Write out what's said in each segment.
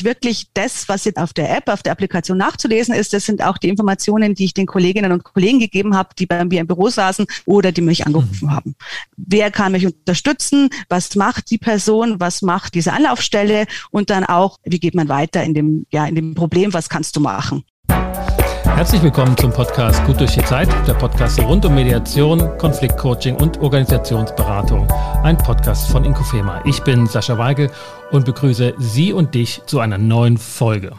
wirklich das, was jetzt auf der App, auf der Applikation nachzulesen ist, das sind auch die Informationen, die ich den Kolleginnen und Kollegen gegeben habe, die bei mir im Büro saßen oder die mich angerufen mhm. haben. Wer kann mich unterstützen? Was macht die Person? Was macht diese Anlaufstelle? Und dann auch, wie geht man weiter in dem, ja, in dem Problem? Was kannst du machen? Herzlich willkommen zum Podcast Gut durch die Zeit, der Podcast rund um Mediation, Konfliktcoaching und Organisationsberatung. Ein Podcast von Inkofema. Ich bin Sascha Weigel und begrüße Sie und dich zu einer neuen Folge.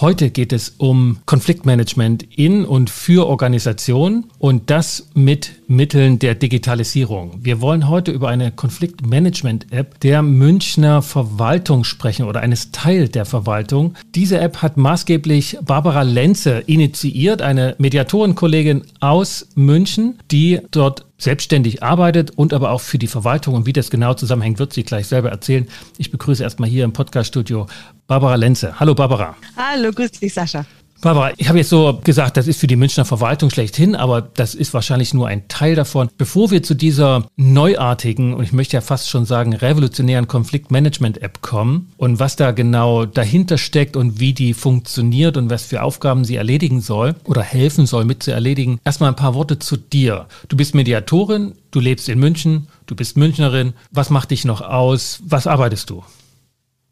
Heute geht es um Konfliktmanagement in und für Organisationen und das mit Mitteln der Digitalisierung. Wir wollen heute über eine Konfliktmanagement-App der Münchner Verwaltung sprechen oder eines Teil der Verwaltung. Diese App hat maßgeblich Barbara Lenze initiiert, eine Mediatorenkollegin aus München, die dort selbstständig arbeitet und aber auch für die Verwaltung. Und wie das genau zusammenhängt, wird sie gleich selber erzählen. Ich begrüße erstmal hier im Podcaststudio Barbara Lenze. Hallo Barbara. Hallo, grüß dich Sascha. Barbara, ich habe jetzt so gesagt, das ist für die Münchner Verwaltung schlechthin, aber das ist wahrscheinlich nur ein Teil davon. Bevor wir zu dieser neuartigen und ich möchte ja fast schon sagen revolutionären Konfliktmanagement-App kommen und was da genau dahinter steckt und wie die funktioniert und was für Aufgaben sie erledigen soll oder helfen soll mit zu erledigen, erstmal ein paar Worte zu dir. Du bist Mediatorin, du lebst in München, du bist Münchnerin. Was macht dich noch aus? Was arbeitest du?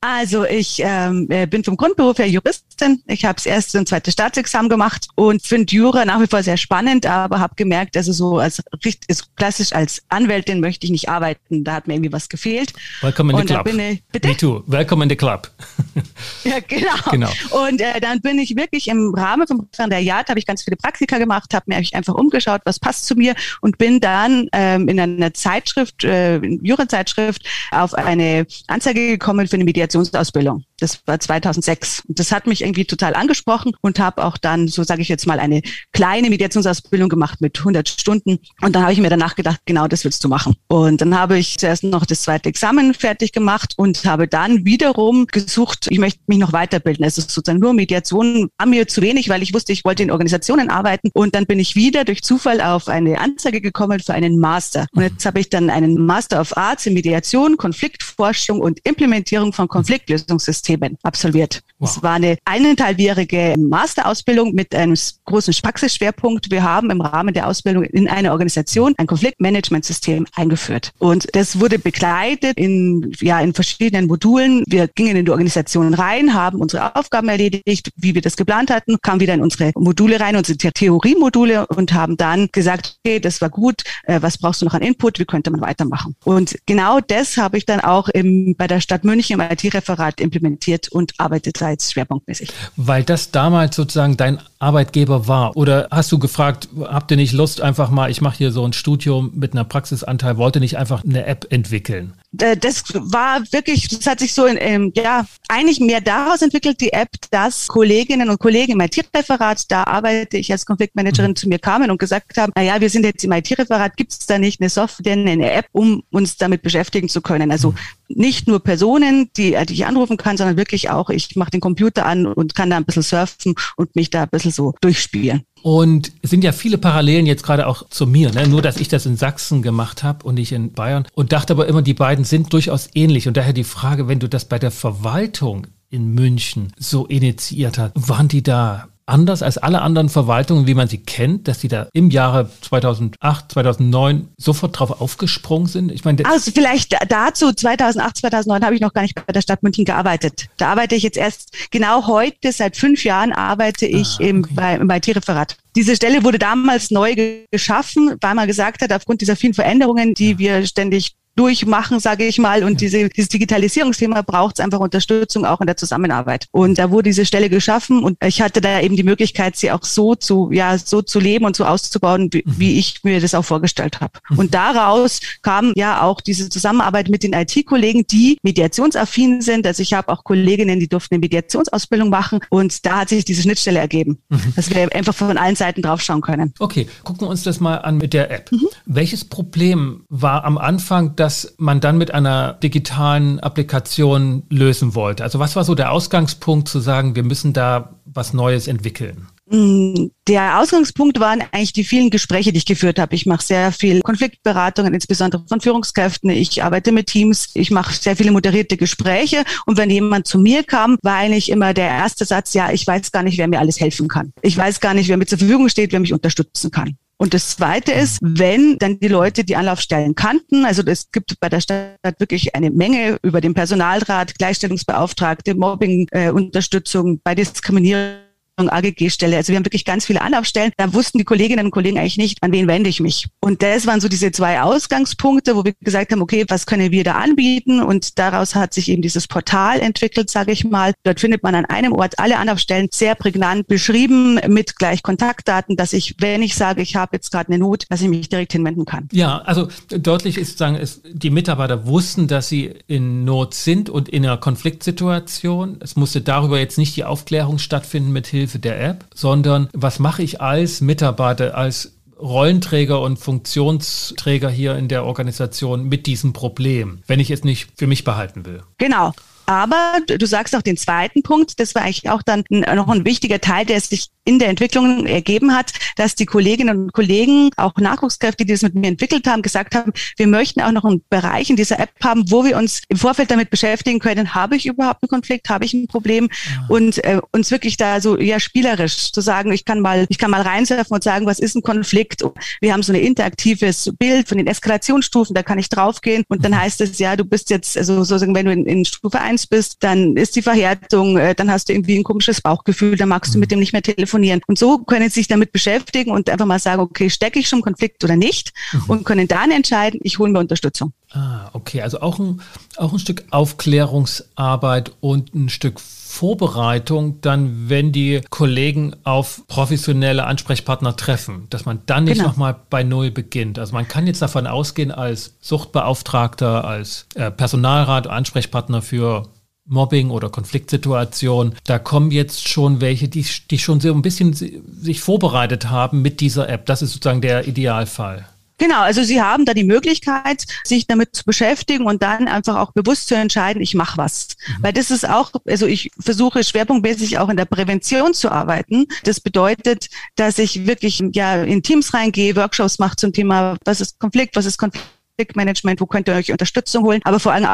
Also ich ähm, äh, bin vom Grundberuf her Juristin. Ich habe das erste und zweite Staatsexamen gemacht und finde Jura nach wie vor sehr spannend, aber habe gemerkt, also so als ist klassisch als Anwältin möchte ich nicht arbeiten. Da hat mir irgendwie was gefehlt. Welcome in the club. Ich, bitte? Me too. Welcome in the club. ja, genau. genau. Und äh, dann bin ich wirklich im Rahmen vom Referendariat, habe ich ganz viele Praktika gemacht, habe mir einfach umgeschaut, was passt zu mir und bin dann ähm, in einer Zeitschrift, äh, Jura-Zeitschrift, auf eine Anzeige gekommen für eine Mediation Mediationsausbildung. Das war 2006. Und das hat mich irgendwie total angesprochen und habe auch dann, so sage ich jetzt mal, eine kleine Mediationsausbildung gemacht mit 100 Stunden. Und dann habe ich mir danach gedacht, genau das willst du machen. Und dann habe ich zuerst noch das zweite Examen fertig gemacht und habe dann wiederum gesucht, ich möchte mich noch weiterbilden. Es ist sozusagen nur Mediation war mir zu wenig, weil ich wusste, ich wollte in Organisationen arbeiten. Und dann bin ich wieder durch Zufall auf eine Anzeige gekommen für einen Master. Und jetzt habe ich dann einen Master of Arts in Mediation, Konfliktforschung und Implementierung von Konfliktlösungssystemen absolviert. Wow. Es war eine eineinhalbjährige Masterausbildung mit einem großen Praxisschwerpunkt. Wir haben im Rahmen der Ausbildung in einer Organisation ein Konfliktmanagementsystem eingeführt. Und das wurde begleitet in, ja, in verschiedenen Modulen. Wir gingen in die Organisation rein, haben unsere Aufgaben erledigt, wie wir das geplant hatten, kamen wieder in unsere Module rein, unsere Theoriemodule und haben dann gesagt, okay, das war gut, äh, was brauchst du noch an Input, wie könnte man weitermachen? Und genau das habe ich dann auch im, bei der Stadt München im IT-Referat implementiert und arbeitet seit schwerpunktmäßig. Weil das damals sozusagen dein Arbeitgeber war? Oder hast du gefragt, habt ihr nicht Lust einfach mal, ich mache hier so ein Studium mit einer Praxisanteil, wollte nicht einfach eine App entwickeln? Äh, das war wirklich, das hat sich so, in, ähm, ja, eigentlich mehr daraus entwickelt, die App, dass Kolleginnen und Kollegen im IT-Referat, da arbeite ich als Konfliktmanagerin, mhm. zu mir kamen und gesagt haben, na ja, wir sind jetzt im IT-Referat, gibt es da nicht eine Software, eine App, um uns damit beschäftigen zu können? Also mhm. nicht nur Personen, die, die ich anrufen kann, sondern wirklich auch, ich mache den Computer an und kann da ein bisschen surfen und mich da ein bisschen so durchspielen. Und es sind ja viele Parallelen jetzt gerade auch zu mir, ne? nur dass ich das in Sachsen gemacht habe und nicht in Bayern und dachte aber immer, die beiden sind durchaus ähnlich. Und daher die Frage, wenn du das bei der Verwaltung in München so initiiert hast, waren die da anders als alle anderen Verwaltungen, wie man sie kennt, dass sie da im Jahre 2008, 2009 sofort drauf aufgesprungen sind? Ich meine, also vielleicht dazu 2008, 2009 habe ich noch gar nicht bei der Stadt München gearbeitet. Da arbeite ich jetzt erst genau heute, seit fünf Jahren arbeite ich ah, okay. im, bei, im IT-Referat. Diese Stelle wurde damals neu geschaffen, weil man gesagt hat, aufgrund dieser vielen Veränderungen, die ja. wir ständig durchmachen, sage ich mal. Und diese, dieses Digitalisierungsthema braucht es einfach Unterstützung auch in der Zusammenarbeit. Und da wurde diese Stelle geschaffen und ich hatte da eben die Möglichkeit, sie auch so zu, ja, so zu leben und so auszubauen, wie, mhm. wie ich mir das auch vorgestellt habe. Mhm. Und daraus kam ja auch diese Zusammenarbeit mit den IT-Kollegen, die mediationsaffin sind. Also ich habe auch Kolleginnen, die durften eine Mediationsausbildung machen und da hat sich diese Schnittstelle ergeben, mhm. dass wir einfach von allen Seiten draufschauen können. Okay, gucken wir uns das mal an mit der App. Mhm. Welches Problem war am Anfang das man dann mit einer digitalen Applikation lösen wollte? Also was war so der Ausgangspunkt zu sagen, wir müssen da was Neues entwickeln? Mm, der Ausgangspunkt waren eigentlich die vielen Gespräche, die ich geführt habe. Ich mache sehr viel Konfliktberatungen, insbesondere von Führungskräften. Ich arbeite mit Teams. Ich mache sehr viele moderierte Gespräche. Und wenn jemand zu mir kam, war eigentlich immer der erste Satz, ja, ich weiß gar nicht, wer mir alles helfen kann. Ich weiß gar nicht, wer mir zur Verfügung steht, wer mich unterstützen kann. Und das Zweite ist, wenn dann die Leute die Anlaufstellen kannten, also es gibt bei der Stadt wirklich eine Menge über den Personalrat, Gleichstellungsbeauftragte, Mobbing-Unterstützung äh, bei Diskriminierung AGG-Stelle. Also wir haben wirklich ganz viele Anlaufstellen. Da wussten die Kolleginnen und Kollegen eigentlich nicht, an wen wende ich mich. Und das waren so diese zwei Ausgangspunkte, wo wir gesagt haben, okay, was können wir da anbieten? Und daraus hat sich eben dieses Portal entwickelt, sage ich mal. Dort findet man an einem Ort alle Anlaufstellen sehr prägnant beschrieben mit gleich Kontaktdaten, dass ich, wenn ich sage, ich habe jetzt gerade eine Not, dass ich mich direkt hinwenden kann. Ja, also deutlich ist sagen, es, die Mitarbeiter wussten, dass sie in Not sind und in einer Konfliktsituation. Es musste darüber jetzt nicht die Aufklärung stattfinden mit Hilfe Hilfe der App, sondern was mache ich als Mitarbeiter, als Rollenträger und Funktionsträger hier in der Organisation mit diesem Problem, wenn ich es nicht für mich behalten will. Genau. Aber du sagst auch den zweiten Punkt, das war eigentlich auch dann noch ein wichtiger Teil, der sich in der Entwicklung ergeben hat, dass die Kolleginnen und Kollegen, auch Nachwuchskräfte, die das mit mir entwickelt haben, gesagt haben, wir möchten auch noch einen Bereich in dieser App haben, wo wir uns im Vorfeld damit beschäftigen können, habe ich überhaupt einen Konflikt, habe ich ein Problem ja. und äh, uns wirklich da so ja spielerisch zu sagen, ich kann mal, ich kann mal reinsurfen und sagen, was ist ein Konflikt? Wir haben so ein interaktives Bild von den Eskalationsstufen, da kann ich draufgehen und dann mhm. heißt es, ja, du bist jetzt, also sozusagen, wenn du in, in Stufe 1 bist, dann ist die Verhärtung, äh, dann hast du irgendwie ein komisches Bauchgefühl, dann magst du mhm. mit dem nicht mehr telefonieren. Und so können sie sich damit beschäftigen und einfach mal sagen, okay, stecke ich schon Konflikt oder nicht mhm. und können dann entscheiden, ich hole mir Unterstützung. Ah, okay, also auch ein, auch ein Stück Aufklärungsarbeit und ein Stück Vorbereitung dann, wenn die Kollegen auf professionelle Ansprechpartner treffen, dass man dann nicht genau. nochmal bei Null beginnt. Also man kann jetzt davon ausgehen, als Suchtbeauftragter, als äh, Personalrat, Ansprechpartner für Mobbing oder Konfliktsituation. Da kommen jetzt schon welche, die, die schon so ein bisschen sich vorbereitet haben mit dieser App. Das ist sozusagen der Idealfall. Genau, also Sie haben da die Möglichkeit, sich damit zu beschäftigen und dann einfach auch bewusst zu entscheiden, ich mache was. Mhm. Weil das ist auch, also ich versuche schwerpunktmäßig auch in der Prävention zu arbeiten. Das bedeutet, dass ich wirklich ja in Teams reingehe, Workshops mache zum Thema, was ist Konflikt, was ist Konfliktmanagement, wo könnt ihr euch Unterstützung holen, aber vor allem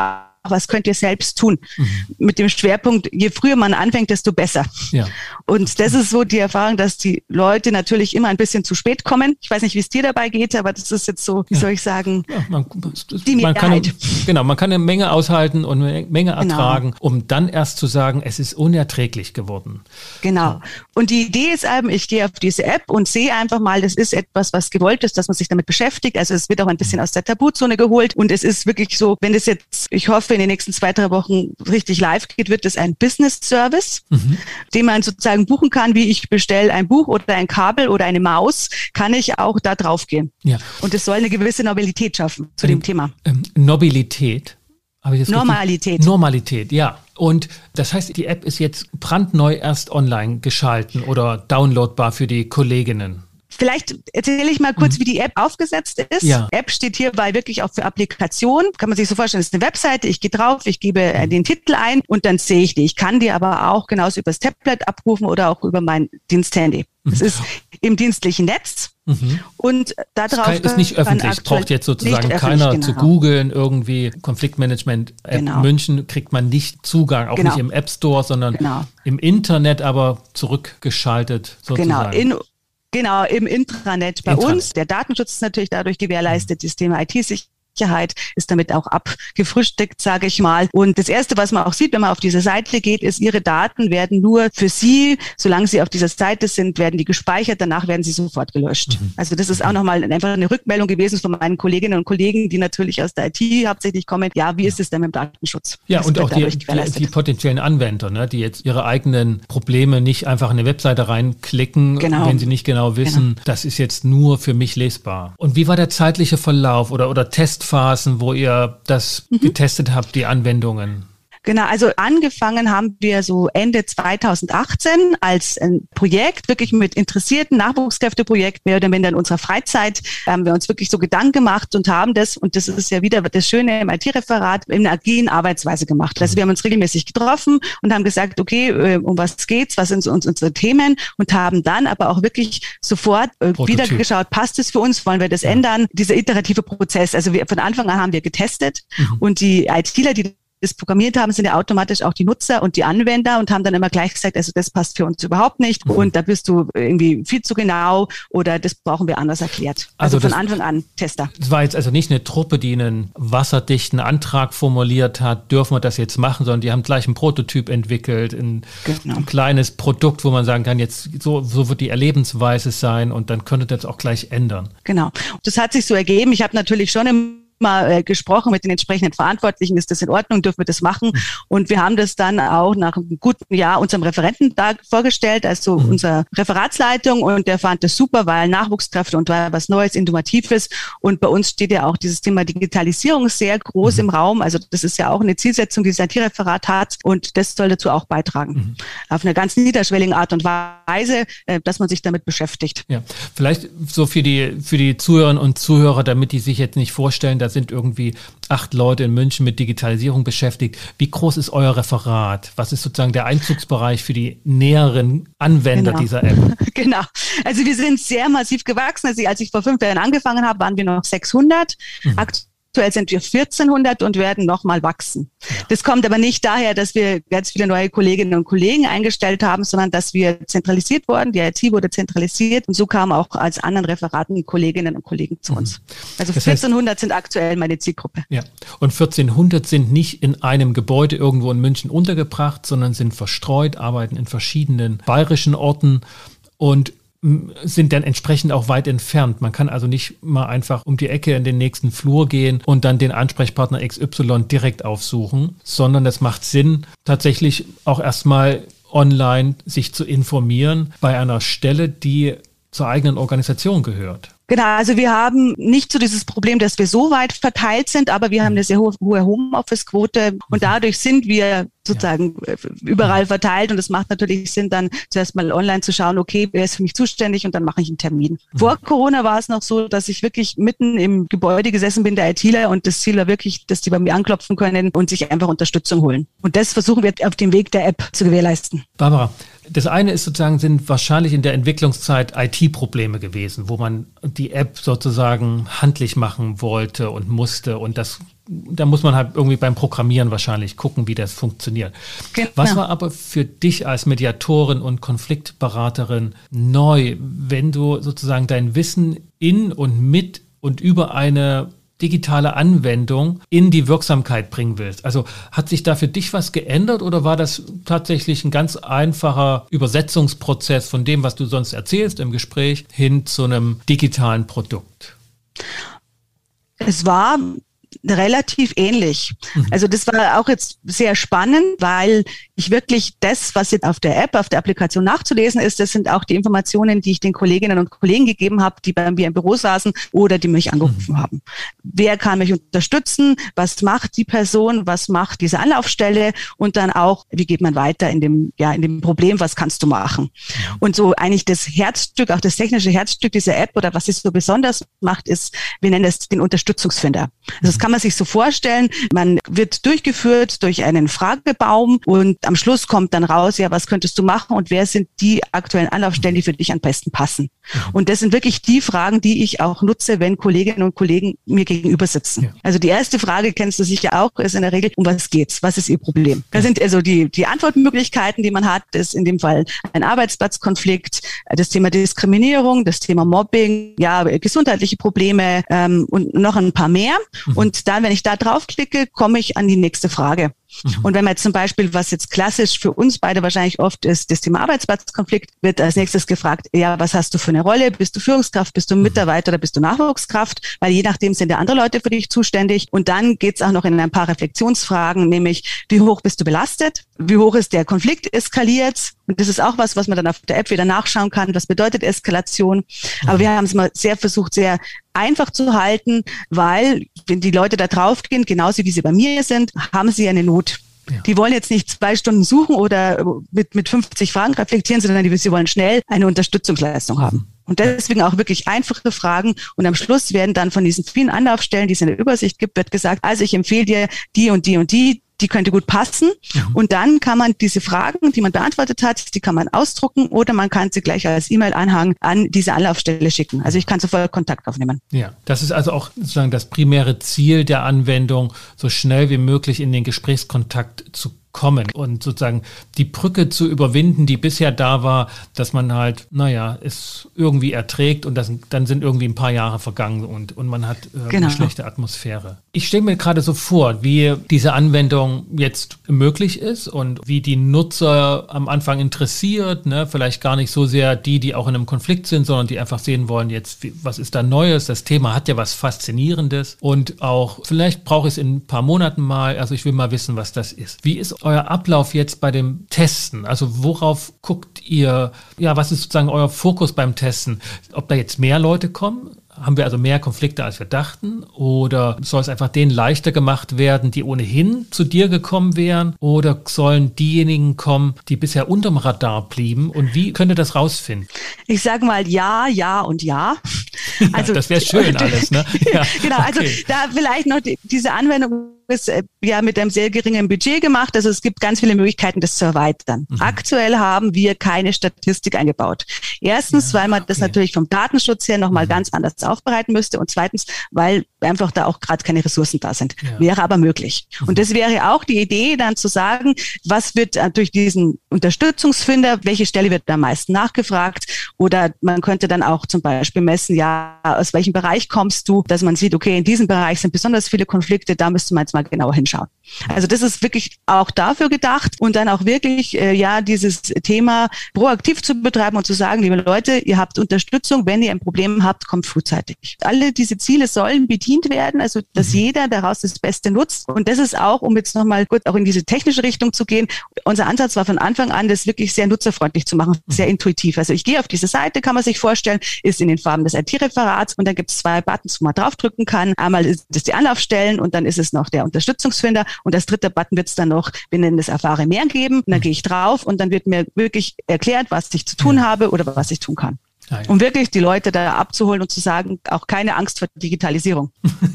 was könnt ihr selbst tun? Mhm. Mit dem Schwerpunkt, je früher man anfängt, desto besser. Ja. Und das ist so die Erfahrung, dass die Leute natürlich immer ein bisschen zu spät kommen. Ich weiß nicht, wie es dir dabei geht, aber das ist jetzt so, wie ja. soll ich sagen, ja, man, die man kann, Genau, man kann eine Menge aushalten und eine Menge genau. ertragen, genau. um dann erst zu sagen, es ist unerträglich geworden. Genau. Und die Idee ist eben, ich gehe auf diese App und sehe einfach mal, das ist etwas, was gewollt ist, dass man sich damit beschäftigt. Also es wird auch ein bisschen mhm. aus der Tabuzone geholt und es ist wirklich so, wenn es jetzt, ich hoffe, in den nächsten zwei, drei Wochen richtig live geht, wird es ein Business Service, mhm. den man sozusagen buchen kann, wie ich bestelle ein Buch oder ein Kabel oder eine Maus, kann ich auch da drauf gehen. Ja. Und es soll eine gewisse Nobilität schaffen zu ähm, dem Thema. Ähm, Nobilität? Normalität. Richtig? Normalität, ja. Und das heißt, die App ist jetzt brandneu erst online geschalten oder downloadbar für die Kolleginnen. Vielleicht erzähle ich mal kurz, mhm. wie die App aufgesetzt ist. Ja. App steht hierbei wirklich auch für Applikation. Kann man sich so vorstellen, das ist eine Webseite. Ich gehe drauf, ich gebe äh, den Titel ein und dann sehe ich die. Ich kann die aber auch genauso übers Tablet abrufen oder auch über mein Diensthandy. Das mhm. ist im dienstlichen Netz. Mhm. Und darauf ist, ist nicht öffentlich. Braucht jetzt sozusagen keiner genau. zu googeln irgendwie Konfliktmanagement App genau. München kriegt man nicht Zugang, auch genau. nicht im App Store, sondern genau. im Internet, aber zurückgeschaltet sozusagen. Genau, in Genau, im Intranet bei Intranet. uns. Der Datenschutz ist natürlich dadurch gewährleistet, das Thema IT-Sicherheit Sicherheit ist damit auch abgefrühstückt, sage ich mal. Und das Erste, was man auch sieht, wenn man auf diese Seite geht, ist, Ihre Daten werden nur für Sie, solange Sie auf dieser Seite sind, werden die gespeichert, danach werden sie sofort gelöscht. Mhm. Also das ist auch nochmal einfach eine Rückmeldung gewesen von meinen Kolleginnen und Kollegen, die natürlich aus der IT hauptsächlich kommen. Ja, wie ist es denn mit dem Datenschutz? Ja, das und auch die, die, potenziellen Anwender, ne, die jetzt ihre eigenen Probleme nicht einfach in eine Webseite reinklicken, genau. wenn sie nicht genau wissen, genau. das ist jetzt nur für mich lesbar. Und wie war der zeitliche Verlauf oder, oder Test Phasen, wo ihr das mhm. getestet habt, die Anwendungen? Genau, also angefangen haben wir so Ende 2018 als ein Projekt, wirklich mit interessierten Nachwuchskräfteprojekt, mehr oder minder in unserer Freizeit, haben wir uns wirklich so Gedanken gemacht und haben das, und das ist ja wieder das Schöne im IT-Referat, in einer agilen Arbeitsweise gemacht. Also wir haben uns regelmäßig getroffen und haben gesagt, okay, äh, um was geht's, was sind uns unsere Themen und haben dann aber auch wirklich sofort äh, wieder geschaut, passt es für uns, wollen wir das ja. ändern? Dieser iterative Prozess, also wir, von Anfang an haben wir getestet mhm. und die ITler, die das programmiert haben, sind ja automatisch auch die Nutzer und die Anwender und haben dann immer gleich gesagt, also das passt für uns überhaupt nicht mhm. und da bist du irgendwie viel zu genau oder das brauchen wir anders erklärt. Also, also von Anfang an Tester. Es war jetzt also nicht eine Truppe, die einen wasserdichten Antrag formuliert hat, dürfen wir das jetzt machen, sondern die haben gleich einen Prototyp entwickelt, ein, genau. ein kleines Produkt, wo man sagen kann, jetzt so, so wird die Erlebensweise sein und dann könnte das auch gleich ändern. Genau. Das hat sich so ergeben. Ich habe natürlich schon im mal äh, gesprochen mit den entsprechenden Verantwortlichen, ist das in Ordnung, dürfen wir das machen? Mhm. Und wir haben das dann auch nach einem guten Jahr unserem Referenten da vorgestellt, also mhm. unserer Referatsleitung und der fand das super, weil Nachwuchskräfte und war was Neues, Innovatives und bei uns steht ja auch dieses Thema Digitalisierung sehr groß mhm. im Raum, also das ist ja auch eine Zielsetzung, die das IT-Referat hat und das soll dazu auch beitragen. Mhm. Auf eine ganz niederschwellige Art und Weise, äh, dass man sich damit beschäftigt. Ja, vielleicht so für die, für die Zuhörerinnen und Zuhörer, damit die sich jetzt nicht vorstellen, da sind irgendwie acht Leute in München mit Digitalisierung beschäftigt. Wie groß ist euer Referat? Was ist sozusagen der Einzugsbereich für die näheren Anwender genau. dieser App? Genau. Also wir sind sehr massiv gewachsen. Also als ich vor fünf Jahren angefangen habe, waren wir noch 600. Mhm. Aktuell sind wir 1400 und werden nochmal wachsen. Das kommt aber nicht daher, dass wir ganz viele neue Kolleginnen und Kollegen eingestellt haben, sondern dass wir zentralisiert wurden. Die IT wurde zentralisiert und so kamen auch als anderen Referaten Kolleginnen und Kollegen zu mhm. uns. Also das 1400 heißt, sind aktuell meine Zielgruppe. Ja. Und 1400 sind nicht in einem Gebäude irgendwo in München untergebracht, sondern sind verstreut, arbeiten in verschiedenen bayerischen Orten und sind dann entsprechend auch weit entfernt. Man kann also nicht mal einfach um die Ecke in den nächsten Flur gehen und dann den Ansprechpartner XY direkt aufsuchen, sondern es macht Sinn, tatsächlich auch erstmal online sich zu informieren bei einer Stelle, die zur eigenen Organisation gehört. Genau, also wir haben nicht so dieses Problem, dass wir so weit verteilt sind, aber wir haben eine sehr hohe, Homeoffice-Quote und mhm. dadurch sind wir sozusagen ja. Äh, überall verteilt und es macht natürlich Sinn, dann zuerst mal online zu schauen, okay, wer ist für mich zuständig und dann mache ich einen Termin. Mhm. Vor Corona war es noch so, dass ich wirklich mitten im Gebäude gesessen bin, der ITler und das Ziel war wirklich, dass die bei mir anklopfen können und sich einfach Unterstützung holen. Und das versuchen wir auf dem Weg der App zu gewährleisten. Barbara, das eine ist sozusagen, sind wahrscheinlich in der Entwicklungszeit IT-Probleme gewesen, wo man die App sozusagen handlich machen wollte und musste. Und das, da muss man halt irgendwie beim Programmieren wahrscheinlich gucken, wie das funktioniert. Genau. Was war aber für dich als Mediatorin und Konfliktberaterin neu, wenn du sozusagen dein Wissen in und mit und über eine digitale Anwendung in die Wirksamkeit bringen willst. Also hat sich da für dich was geändert oder war das tatsächlich ein ganz einfacher Übersetzungsprozess von dem, was du sonst erzählst im Gespräch, hin zu einem digitalen Produkt? Es war relativ ähnlich. Mhm. Also das war auch jetzt sehr spannend, weil ich wirklich das, was jetzt auf der App, auf der Applikation nachzulesen ist, das sind auch die Informationen, die ich den Kolleginnen und Kollegen gegeben habe, die bei mir im Büro saßen oder die mich angerufen mhm. haben. Wer kann mich unterstützen? Was macht die Person? Was macht diese Anlaufstelle? Und dann auch, wie geht man weiter in dem, ja, in dem Problem? Was kannst du machen? Und so eigentlich das Herzstück, auch das technische Herzstück dieser App oder was es so besonders macht, ist, wir nennen es den Unterstützungsfinder. Also das kann man sich so vorstellen. Man wird durchgeführt durch einen Fragebaum und am Schluss kommt dann raus, ja, was könntest du machen und wer sind die aktuellen Anlaufstellen, die für dich am besten passen? Mhm. Und das sind wirklich die Fragen, die ich auch nutze, wenn Kolleginnen und Kollegen mir gegenüber sitzen. Ja. Also die erste Frage kennst du sicher auch, ist in der Regel, um was geht's? Was ist ihr Problem? Da sind also die, die Antwortmöglichkeiten, die man hat, ist in dem Fall ein Arbeitsplatzkonflikt, das Thema Diskriminierung, das Thema Mobbing, ja, gesundheitliche Probleme ähm, und noch ein paar mehr. Mhm. Und dann, wenn ich da draufklicke, komme ich an die nächste Frage. Mhm. Und wenn man jetzt zum Beispiel, was jetzt klassisch für uns beide wahrscheinlich oft ist, das Thema Arbeitsplatzkonflikt, wird als nächstes gefragt, ja, was hast du für eine Rolle? Bist du Führungskraft, bist du mhm. Mitarbeiter oder bist du Nachwuchskraft? Weil je nachdem sind ja andere Leute für dich zuständig. Und dann geht's auch noch in ein paar Reflexionsfragen, nämlich wie hoch bist du belastet? Wie hoch ist der Konflikt eskaliert? Und das ist auch was, was man dann auf der App wieder nachschauen kann. Was bedeutet Eskalation? Aber mhm. wir haben es mal sehr versucht, sehr einfach zu halten, weil wenn die Leute da draufgehen, genauso wie sie bei mir sind, haben sie eine Not. Ja. Die wollen jetzt nicht zwei Stunden suchen oder mit, mit 50 Fragen reflektieren, sondern die, sie wollen schnell eine Unterstützungsleistung haben. Und deswegen auch wirklich einfache Fragen. Und am Schluss werden dann von diesen vielen Anlaufstellen, die es in der Übersicht gibt, wird gesagt, also ich empfehle dir die und die und die, die könnte gut passen. Mhm. Und dann kann man diese Fragen, die man beantwortet hat, die kann man ausdrucken oder man kann sie gleich als E-Mail-Anhang an diese Anlaufstelle schicken. Also ich kann sofort Kontakt aufnehmen. Ja, das ist also auch sozusagen das primäre Ziel der Anwendung, so schnell wie möglich in den Gesprächskontakt zu kommen und sozusagen die Brücke zu überwinden, die bisher da war, dass man halt, naja, es irgendwie erträgt und das, dann sind irgendwie ein paar Jahre vergangen und, und man hat äh, genau. eine schlechte Atmosphäre. Ich stelle mir gerade so vor, wie diese Anwendung jetzt möglich ist und wie die Nutzer am Anfang interessiert, ne? vielleicht gar nicht so sehr die, die auch in einem Konflikt sind, sondern die einfach sehen wollen, jetzt, was ist da Neues? Das Thema hat ja was Faszinierendes und auch, vielleicht brauche ich es in ein paar Monaten mal, also ich will mal wissen, was das ist. Wie ist euer Ablauf jetzt bei dem Testen? Also worauf guckt ihr, ja, was ist sozusagen euer Fokus beim Testen? Ob da jetzt mehr Leute kommen? Haben wir also mehr Konflikte, als wir dachten? Oder soll es einfach denen leichter gemacht werden, die ohnehin zu dir gekommen wären? Oder sollen diejenigen kommen, die bisher unterm Radar blieben? Und wie könnt ihr das rausfinden? Ich sage mal ja, ja und ja. Also, ja, das wäre schön alles, ne? Ja, genau, also okay. also da vielleicht noch die, diese Anwendung äh, ja mit einem sehr geringen Budget gemacht. Also es gibt ganz viele Möglichkeiten, das zu erweitern. Mhm. Aktuell haben wir keine Statistik eingebaut. Erstens, ja, weil man okay. das natürlich vom Datenschutz her nochmal mhm. ganz anders aufbereiten müsste. Und zweitens, weil einfach da auch gerade keine Ressourcen da sind. Ja. Wäre aber möglich. Mhm. Und das wäre auch die Idee, dann zu sagen, was wird äh, durch diesen Unterstützungsfinder, welche Stelle wird am meisten nachgefragt? Oder man könnte dann auch zum Beispiel messen, ja, aus welchem Bereich kommst du, dass man sieht, okay, in diesem Bereich sind besonders viele Konflikte, da müsste man jetzt mal genauer hinschauen. Also das ist wirklich auch dafür gedacht und dann auch wirklich, äh, ja, dieses Thema proaktiv zu betreiben und zu sagen, liebe Leute, ihr habt Unterstützung, wenn ihr ein Problem habt, kommt frühzeitig. Alle diese Ziele sollen bedient werden, also dass mhm. jeder daraus das Beste nutzt. Und das ist auch, um jetzt nochmal kurz auch in diese technische Richtung zu gehen, unser Ansatz war von Anfang an, das wirklich sehr nutzerfreundlich zu machen, mhm. sehr intuitiv. Also ich gehe auf diese Seite, kann man sich vorstellen, ist in den Farben des IT-Referats und dann gibt es zwei Buttons, wo man draufdrücken kann. Einmal ist es die Anlaufstellen und dann ist es noch der Unterstützungsfinder und als dritter Button wird es dann noch, wir nennen das Erfahre mehr geben. Und dann gehe ich drauf und dann wird mir wirklich erklärt, was ich zu tun habe oder was ich tun kann. Ah, ja. Um wirklich die Leute da abzuholen und zu sagen, auch keine Angst vor Digitalisierung.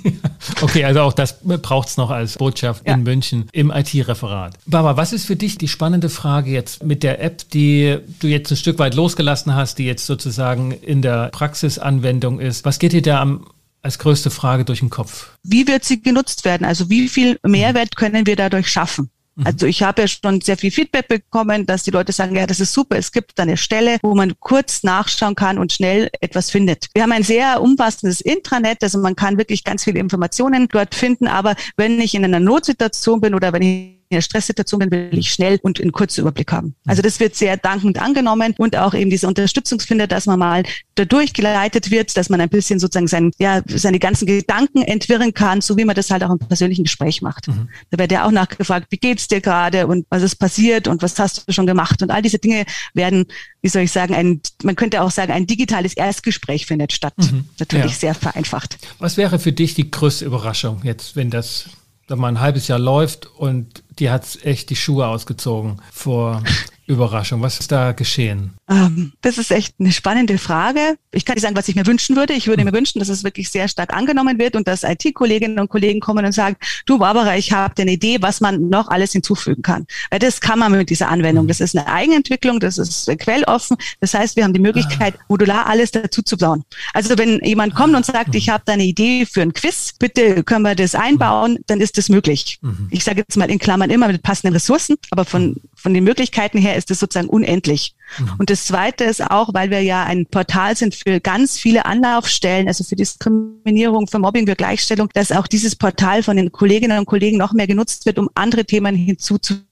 okay, also auch das braucht es noch als Botschaft ja. in München im IT-Referat. Barbara, was ist für dich die spannende Frage jetzt mit der App, die du jetzt ein Stück weit losgelassen hast, die jetzt sozusagen in der Praxisanwendung ist? Was geht dir da am als größte Frage durch den Kopf? Wie wird sie genutzt werden? Also wie viel Mehrwert können wir dadurch schaffen? Mhm. Also ich habe ja schon sehr viel Feedback bekommen, dass die Leute sagen, ja, das ist super, es gibt eine Stelle, wo man kurz nachschauen kann und schnell etwas findet. Wir haben ein sehr umfassendes Intranet, also man kann wirklich ganz viele Informationen dort finden, aber wenn ich in einer Notsituation bin oder wenn ich in der Stresssituation bin, will ich schnell und einen kurzen Überblick haben. Also das wird sehr dankend angenommen und auch eben diese Unterstützungsfinder, dass man mal dadurch geleitet wird, dass man ein bisschen sozusagen sein, ja, seine ganzen Gedanken entwirren kann, so wie man das halt auch im persönlichen Gespräch macht. Mhm. Da wird ja auch nachgefragt, wie geht's dir gerade und was ist passiert und was hast du schon gemacht und all diese Dinge werden, wie soll ich sagen, ein, man könnte auch sagen, ein digitales Erstgespräch findet statt. Mhm. Natürlich ja. sehr vereinfacht. Was wäre für dich die größte Überraschung jetzt, wenn das mal ein halbes Jahr läuft und die hat echt die Schuhe ausgezogen vor Überraschung. Was ist da geschehen? Ähm, das ist echt eine spannende Frage. Ich kann nicht sagen, was ich mir wünschen würde. Ich würde mir wünschen, dass es wirklich sehr stark angenommen wird und dass IT-Kolleginnen und Kollegen kommen und sagen, du Barbara, ich habe eine Idee, was man noch alles hinzufügen kann. Weil das kann man mit dieser Anwendung. Das ist eine Eigenentwicklung, das ist quelloffen. Das heißt, wir haben die Möglichkeit, modular alles dazu zu bauen. Also wenn jemand kommt und sagt, ich habe da eine Idee für ein Quiz, bitte können wir das einbauen, dann ist das möglich. Mhm. Ich sage jetzt mal in Klammern immer mit passenden Ressourcen, aber von, von den Möglichkeiten her ist es sozusagen unendlich. Mhm. Und das Zweite ist auch, weil wir ja ein Portal sind für ganz viele Anlaufstellen, also für Diskriminierung, für Mobbing, für Gleichstellung, dass auch dieses Portal von den Kolleginnen und Kollegen noch mehr genutzt wird, um andere Themen hinzuzufügen fügen.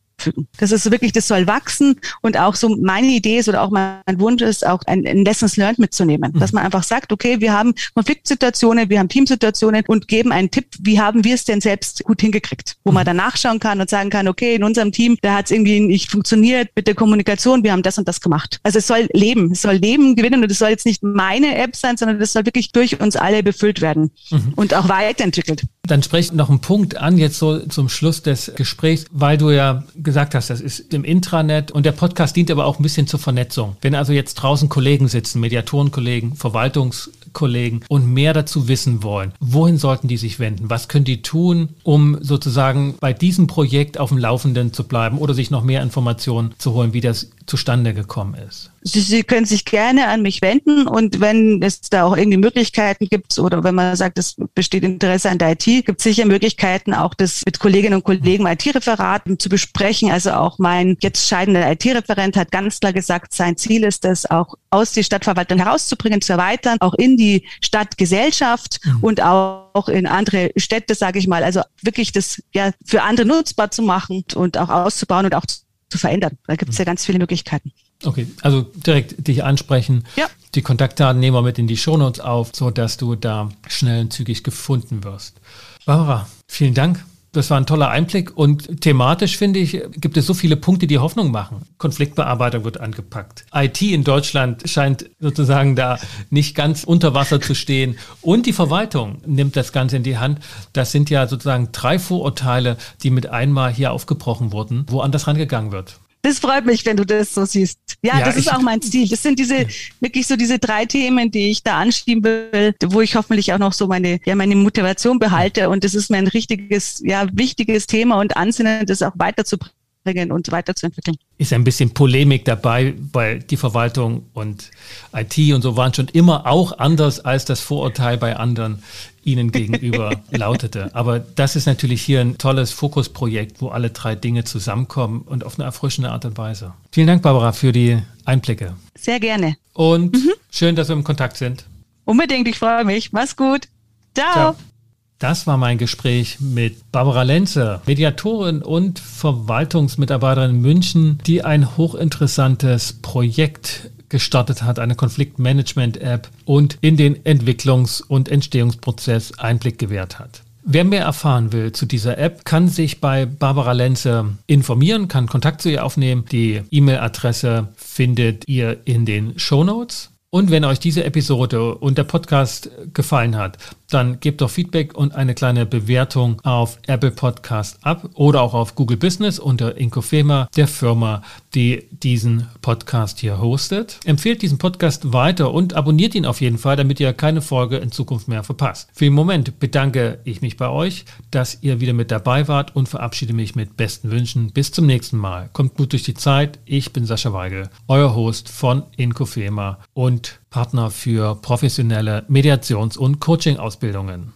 Das ist wirklich, das soll wachsen und auch so meine Idee ist oder auch mein Wunsch ist, auch ein, ein Lessons Learned mitzunehmen. Mhm. Dass man einfach sagt, okay, wir haben Konfliktsituationen, wir haben Teamsituationen und geben einen Tipp, wie haben wir es denn selbst gut hingekriegt, wo mhm. man dann nachschauen kann und sagen kann, okay, in unserem Team, da hat es irgendwie nicht funktioniert mit der Kommunikation, wir haben das und das gemacht. Also es soll leben, es soll Leben gewinnen und es soll jetzt nicht meine App sein, sondern es soll wirklich durch uns alle befüllt werden mhm. und auch weiterentwickelt. Dann spreche noch einen Punkt an, jetzt so zum Schluss des Gesprächs, weil du ja gesagt hast, das ist im Intranet und der Podcast dient aber auch ein bisschen zur Vernetzung. Wenn also jetzt draußen Kollegen sitzen, Mediatorenkollegen, Verwaltungskollegen und mehr dazu wissen wollen, wohin sollten die sich wenden? Was können die tun, um sozusagen bei diesem Projekt auf dem Laufenden zu bleiben oder sich noch mehr Informationen zu holen, wie das zustande gekommen ist? Sie, Sie können sich gerne an mich wenden und wenn es da auch irgendwie Möglichkeiten gibt oder wenn man sagt, es besteht Interesse an der IT, gibt es sicher Möglichkeiten, auch das mit Kolleginnen und Kollegen IT-Referaten zu besprechen. Also auch mein jetzt scheidender IT-Referent hat ganz klar gesagt, sein Ziel ist es, auch aus der Stadtverwaltung herauszubringen, zu erweitern, auch in die Stadtgesellschaft mhm. und auch in andere Städte, sage ich mal. Also wirklich das ja für andere nutzbar zu machen und auch auszubauen und auch zu verändern. Da gibt es ja ganz viele Möglichkeiten. Okay, also direkt dich ansprechen. Ja. Die Kontaktdaten nehmen wir mit in die Shownotes auf, sodass du da schnell und zügig gefunden wirst. Barbara, vielen Dank. Das war ein toller Einblick und thematisch finde ich, gibt es so viele Punkte, die Hoffnung machen. Konfliktbearbeitung wird angepackt. IT in Deutschland scheint sozusagen da nicht ganz unter Wasser zu stehen und die Verwaltung nimmt das Ganze in die Hand. Das sind ja sozusagen drei Vorurteile, die mit einmal hier aufgebrochen wurden, wo anders rangegangen wird. Das freut mich, wenn du das so siehst. Ja, ja das ist auch mein Ziel. Das sind diese, wirklich so diese drei Themen, die ich da anschieben will, wo ich hoffentlich auch noch so meine, ja, meine Motivation behalte. Und das ist mir ein richtiges, ja, wichtiges Thema und Ansinnen, das auch weiterzubringen bringen und weiterzuentwickeln. Ist ein bisschen Polemik dabei, weil die Verwaltung und IT und so waren schon immer auch anders, als das Vorurteil bei anderen ihnen gegenüber lautete. Aber das ist natürlich hier ein tolles Fokusprojekt, wo alle drei Dinge zusammenkommen und auf eine erfrischende Art und Weise. Vielen Dank, Barbara, für die Einblicke. Sehr gerne. Und mhm. schön, dass wir im Kontakt sind. Unbedingt, ich freue mich. Mach's gut. Ciao. Ciao. Das war mein Gespräch mit Barbara Lenze, Mediatorin und Verwaltungsmitarbeiterin in München, die ein hochinteressantes Projekt gestartet hat, eine Konfliktmanagement-App und in den Entwicklungs- und Entstehungsprozess Einblick gewährt hat. Wer mehr erfahren will zu dieser App, kann sich bei Barbara Lenze informieren, kann Kontakt zu ihr aufnehmen. Die E-Mail-Adresse findet ihr in den Show Notes. Und wenn euch diese Episode und der Podcast gefallen hat, dann gebt doch Feedback und eine kleine Bewertung auf Apple Podcast ab oder auch auf Google Business unter Inkofema, der Firma, die diesen Podcast hier hostet. Empfehlt diesen Podcast weiter und abonniert ihn auf jeden Fall, damit ihr keine Folge in Zukunft mehr verpasst. Für den Moment bedanke ich mich bei euch, dass ihr wieder mit dabei wart und verabschiede mich mit besten Wünschen. Bis zum nächsten Mal. Kommt gut durch die Zeit. Ich bin Sascha Weigel, euer Host von Inkofema und Partner für professionelle Mediations- und Coaching-Ausbildungen.